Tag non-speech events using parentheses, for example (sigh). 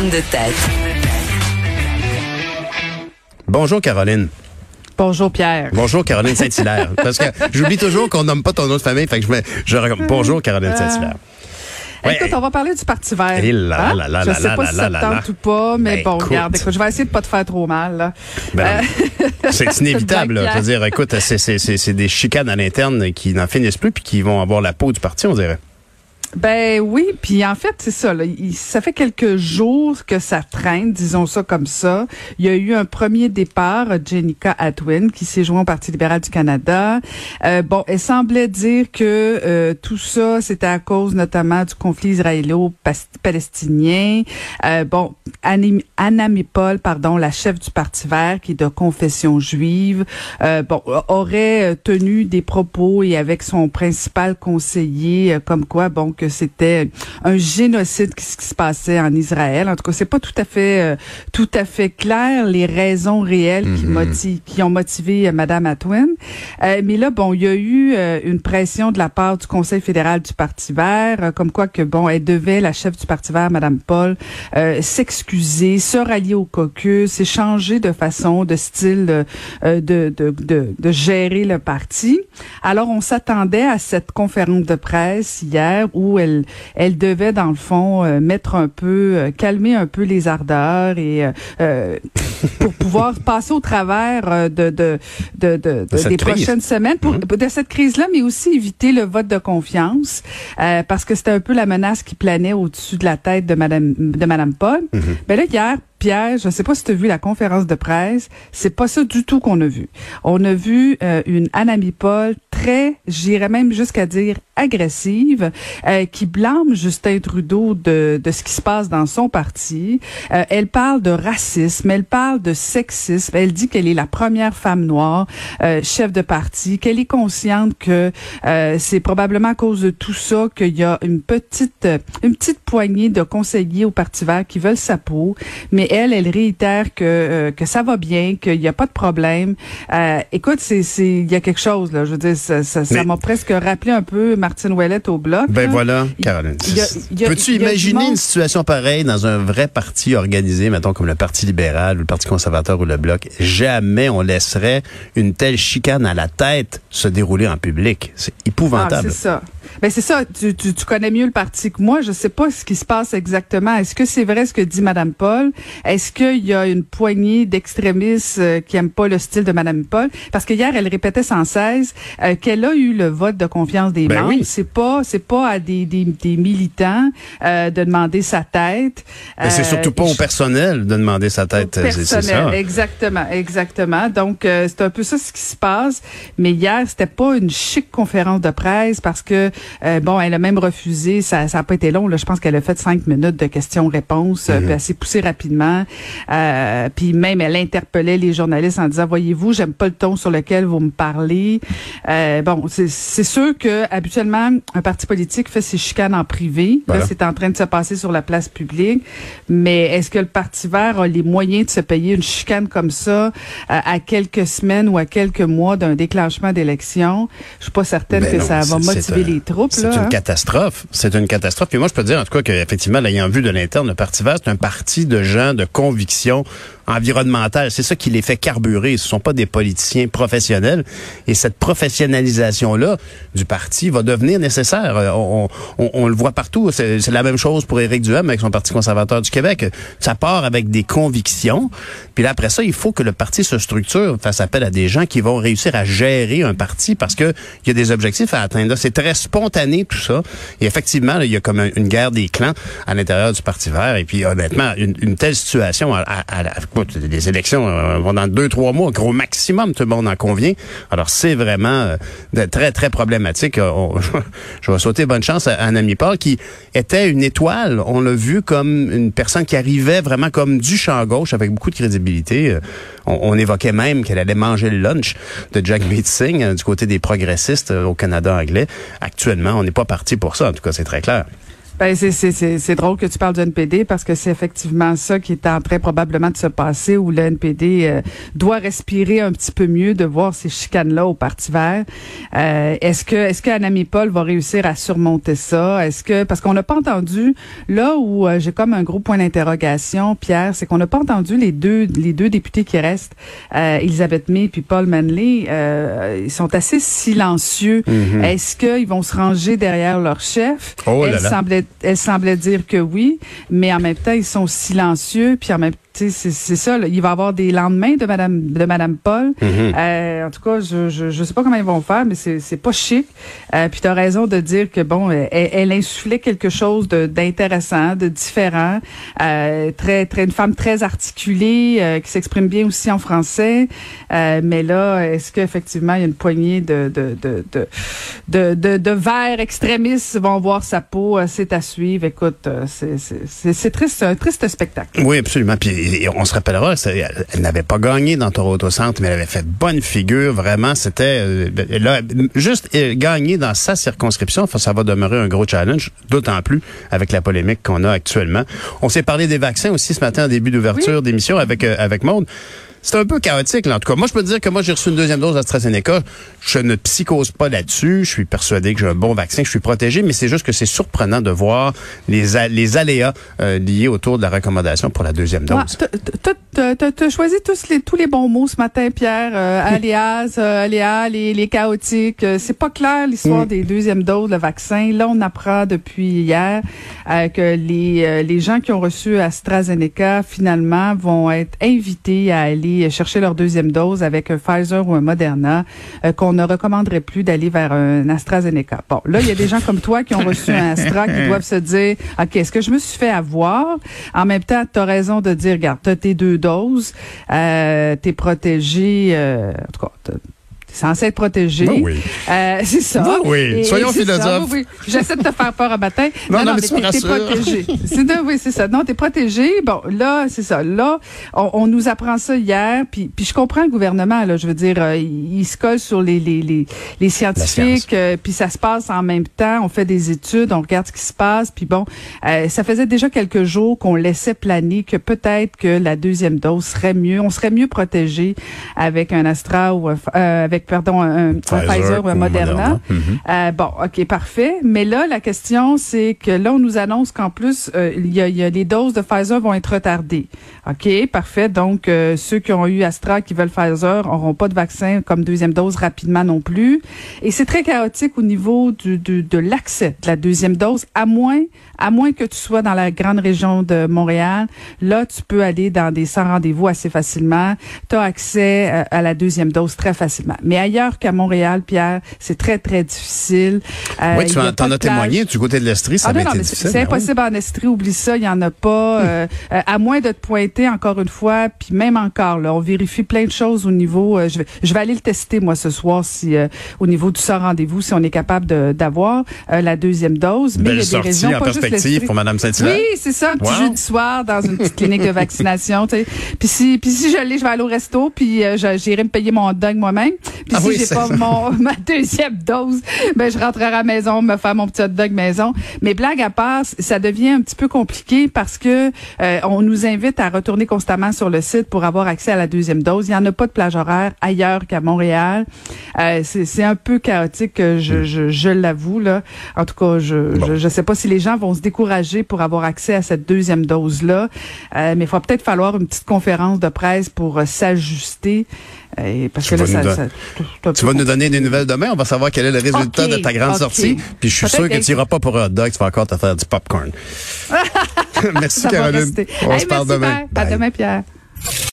De tête. Bonjour Caroline. Bonjour Pierre. Bonjour Caroline Saint-Hilaire. (laughs) Parce que j'oublie toujours qu'on nomme pas ton nom de famille, fait que je me, je bonjour Caroline Saint-Hilaire. Ouais. Écoute, on va parler du Parti vert. Et là, Hein? là, là, je là, sais là, pas là, si là, ça te là, tente là. ou pas, mais Ben, bon, écoute. regarde, écoute, je vais essayer de pas te faire trop mal. là. Ben, Euh, (laughs) c'est (laughs) inévitable. là. Je veux dire, écoute, c'est, c'est, c'est, c'est des chicanes à l'interne qui n'en finissent plus puis qui vont avoir la peau du parti, on dirait. Ben oui, puis en fait, c'est ça. Là, ça fait quelques jours que ça traîne, disons ça comme ça. Il y a eu un premier départ, Jenica Atwin, qui s'est joint au Parti libéral du Canada. Euh, bon, elle semblait dire que euh, tout ça, c'était à cause notamment du conflit israélo-palestinien. Euh, bon, Anna Mipol, pardon, la chef du Parti vert, qui est de confession juive, euh, bon, aurait euh, tenu des propos et avec son principal conseiller, euh, comme quoi, bon, que c'était un génocide qui, qui se passait en Israël. En tout cas, c'est pas tout à fait, euh, tout à fait clair les raisons réelles qui, Mhm. motivent, qui ont motivé euh, Madame Atwin. Euh, mais là, bon, il y a eu euh, une pression de la part du Conseil fédéral du Parti vert, euh, comme quoi que, bon, elle devait, la chef du Parti vert, Madame Paul, euh, s'excuser, se rallier au caucus et changer de façon, de style de, de, de, de gérer le parti. Alors, on s'attendait à cette conférence de presse hier où elle, elle devait, dans le fond, euh, mettre un peu, euh, calmer un peu les ardeurs et euh, pour pouvoir (laughs) passer au travers de, de, de, de, des crise. prochaines semaines pour de cette crise-là, mais aussi éviter le vote de confiance euh, parce que c'était un peu la menace qui planait au-dessus de la tête de Madame de Madame Paul. Ben là hier. Pierre, je ne sais pas si tu as vu la conférence de presse, c'est pas ça du tout qu'on a vu. On a vu euh, une Anami Paul très, j'irais même jusqu'à dire agressive, euh, qui blâme Justin Trudeau de, de ce qui se passe dans son parti. Euh, elle parle de racisme, elle parle de sexisme, elle dit qu'elle est la première femme noire euh, chef de parti, qu'elle est consciente que euh, c'est probablement à cause de tout ça qu'il y a une petite une petite poignée de conseillers au Parti vert qui veulent sa peau, mais elle, elle réitère que euh, que ça va bien, qu'il n'y a pas de problème. Euh, écoute, c'est c'est il y a quelque chose là, je veux dire ça ça Mais- m'a presque rappelé un peu Martine Ouellette au bloc. Ben là. voilà, Il- Caroline. Peux-tu imaginer une situation pareille dans un vrai parti organisé, mettons comme le Parti libéral ou le Parti conservateur ou le Bloc? Jamais on laisserait une telle chicane à la tête se dérouler en public. C'est Ah, épouvantable. c'est ça. Ben c'est ça. Tu, tu, tu connais mieux le parti que moi. Je sais pas ce qui se passe exactement. Est-ce que c'est vrai ce que dit Madame Paul? Est-ce qu'il y a une poignée d'extrémistes euh, qui aiment pas le style de Madame Paul? Parce que hier, elle répétait sans cesse euh, qu'elle a eu le vote de confiance des Ben membres. oui. C'est pas, c'est pas à des, des, des militants euh, de demander sa tête. Mais c'est Euh, surtout pas au personnel de demander sa tête. c'est- c'est personnel, ça. exactement, exactement. Donc euh, c'est un peu ça ce qui se passe. Mais hier, c'était pas une chic conférence de presse parce que euh, bon, elle a même refusé. Ça, ça a pas été long. Là, je pense qu'elle a fait cinq minutes de questions-réponses. puis elle s'est poussée Euh, puis même, elle interpellait les journalistes en disant voyez-vous, j'aime pas le ton sur lequel vous me parlez. Euh, bon, c'est sûr que habituellement, un parti politique fait ses chicanes en privé. Voilà. Là, c'est en train de se passer sur la place publique. Mais est-ce que le Parti vert a les moyens de se payer une chicane comme ça euh, à quelques semaines ou à quelques mois d'un déclenchement d'élection? Je suis pas certaine Ben que non, ça va motiver un- les troupes. C'est une hein. catastrophe. C'est une catastrophe. Puis moi, je peux dire, en tout cas, qu'effectivement, l'ayant vu de l'interne, le Parti vert, c'est un parti de gens de conviction environnementale. C'est ça qui les fait carburer. Ce sont pas des politiciens professionnels. Et cette professionnalisation-là du parti va devenir nécessaire. Euh, On, on- on le voit partout. C'est la même chose pour Éric Duhem avec son Parti conservateur du Québec. Ça part avec des convictions. Puis là, après ça, il faut que le parti se structure, fasse appel à des gens qui vont réussir à gérer un parti parce que il y a des objectifs à atteindre. C'est très spontané tout ça. Et effectivement, il y a comme un- une guerre des clans à l'intérieur du Parti vert. Et puis, honnêtement, une, une telle situation, à, à- à écoute, les élections euh, vont dans deux, trois mois, gros maximum, tout le monde en convient. Alors, c'est vraiment euh, très, très problématique. Euh, (laughs) je vais souhaiter bonne chance à, à un ami Paul qui était une étoile. On l'a vu comme une personne qui arrivait vraiment comme du champ gauche avec beaucoup de crédibilité. On, évoquait même qu'elle allait manger le lunch de Jack euh, du côté des progressistes au Canada anglais. Actuellement, on n'est pas parti pour ça. En tout cas, c'est très clair. Ben c'est c'est drôle que tu parles du NPD parce que c'est effectivement ça qui est en train probablement de se passer où le NPD euh, doit respirer un petit peu mieux de voir ces chicanes là au Parti Vert. Euh, est-ce que est-ce que Anami Paul va réussir à surmonter ça? Est-ce que parce qu'on n'a pas entendu là où euh, j'ai comme un gros point d'interrogation Pierre, c'est qu'on n'a pas entendu les deux les deux députés qui restent Elisabeth May puis Paul Manley ils sont assez silencieux. Mm-hmm. Est-ce qu'ils vont se ranger derrière leur chef? Oh Elle semblait elle semblait dire que oui, mais en même temps, ils sont silencieux, puis en même temps, c'est ça. il va y avoir des lendemains de Madame de Madame Paul. Mm-hmm. euh, en tout cas, je, je je sais pas comment ils vont faire, mais c'est c'est pas chic. Euh, puis tu as raison de dire que bon, elle, elle insufflait quelque chose d'intéressant, de, différent. Euh, très très une femme très articulée euh, qui s'exprime bien aussi en français. Euh, mais là, est-ce qu'effectivement il y a une poignée de de de de de, de, de verts extrémistes vont voir sa peau C'est à suivre? Écoute, c'est c'est c'est triste, un triste spectacle. Oui, absolument. Puis on se rappellera, elle n'avait pas gagné dans Toronto Centre, mais elle avait fait bonne figure. Vraiment, c'était euh, là, juste euh, gagner dans sa circonscription, ça va demeurer un gros challenge, d'autant plus avec la polémique qu'on a actuellement. On s'est parlé des vaccins aussi ce matin en début d'ouverture d'émission avec euh, avec Maude c'est un peu chaotique, là, en tout cas. Moi, je peux te dire que moi, j'ai reçu une deuxième dose d'AstraZeneca. Je ne psychose pas là-dessus. Je suis persuadé que j'ai un bon vaccin, que je suis protégé, mais c'est juste que c'est surprenant de voir les, les aléas euh, liés autour de la recommandation pour la deuxième dose. Tu as choisi tous les, tous les bons mots ce matin, Pierre. Euh, aléas, euh, aléas, les, les chaotiques. Euh, c'est pas clair l'histoire mm. des deuxièmes doses de vaccin. Là, on apprend depuis hier que les, les gens qui ont reçu AstraZeneca, finalement, vont être invités à aller chercher leur deuxième dose avec un Pfizer ou un Moderna, euh, qu'on ne recommanderait plus d'aller vers un AstraZeneca. Bon, là, il y a des gens comme toi qui ont reçu un Astra qui doivent se dire, OK, est-ce que je me suis fait avoir? En même temps, tu as raison de dire, regarde, tu tes deux doses, euh, tu es protégé, euh, en tout cas, censé être protégé. Ben oui. Euh, c'est ça. Ben oui. Soyons philosophes. Oui, J'essaie de te faire peur un matin. Non, non, non mais, mais t'es protégé. C'est oui, c'est ça. Non, t'es protégé. Bon, là, c'est ça. Là, on, on, nous apprend ça hier. Puis, puis je comprends le gouvernement. Là, je veux dire, euh, il, se colle sur les les les, les scientifiques. Euh, puis ça se passe en même temps. On fait des études, on regarde ce qui se passe. Puis bon, euh, ça faisait déjà quelques jours qu'on laissait planer que peut-être que la deuxième dose serait mieux. On serait mieux protégé avec un Astra ou avec pardon, un, Pfizer, ou un Moderna. Mhm. euh, bon, OK, parfait. Mais là, la question, c'est que là, on nous annonce qu'en plus, euh, il y, a, y, a, les doses de Pfizer vont être retardées. OK, parfait. Donc, euh, ceux qui ont eu Astra, qui veulent Pfizer, n'auront pas de vaccin comme deuxième dose rapidement non plus. Et c'est très chaotique au niveau du, du de l'accès de la deuxième dose, à moins, à moins que tu sois dans la grande région de Montréal. Là, tu peux aller dans des sans rendez-vous assez facilement. Tu as accès euh, à la deuxième dose très facilement. Mais ailleurs qu'à Montréal, Pierre, c'est très, très difficile. Euh, oui, tu en as témoigné du côté de l'Estrie, ça ah, non, difficile. C'est impossible en Estrie, oublie ça, il y en a pas. Euh, euh, à moins de te pointer encore une fois, puis même encore, là, on vérifie plein de choses au niveau. je, vais, je vais aller le tester moi ce soir si au niveau du sans rendez-vous, si on est capable d'avoir la deuxième dose. Mais il y a des régions en pas perspective pour Mme saint Oui, c'est ça, un petit jeudi soir dans une petite clinique de vaccination. Puis si, puis si je l'ai, je vais aller au resto, puis j'irai me payer mon dog moi-même. Puis ah si j'ai pas mon, (laughs) ma deuxième dose, ben je rentrerai à la maison, me faire mon petit hot dog maison. Mais blague à part, ça devient un petit peu compliqué parce que euh, on nous invite à retourner constamment sur le site pour avoir accès à la deuxième dose. Il n'y en a pas de plage horaire ailleurs qu'à Montréal. Euh, c'est un peu chaotique, je, je, je l'avoue là. En tout cas, je, je, je sais pas si les gens vont se décourager pour avoir accès à cette deuxième dose là, euh, mais il va peut-être falloir une petite conférence de presse pour s'ajuster. Parce que là, ça, ça, tu vas nous donner des nouvelles demain. On va savoir quel est le résultat de ta grande sortie. Puis je suis sûr que tu n'iras pas pour un hot dog. Tu vas encore te faire du popcorn. (laughs) merci, Caroline. On se parle demain. À demain, Pierre.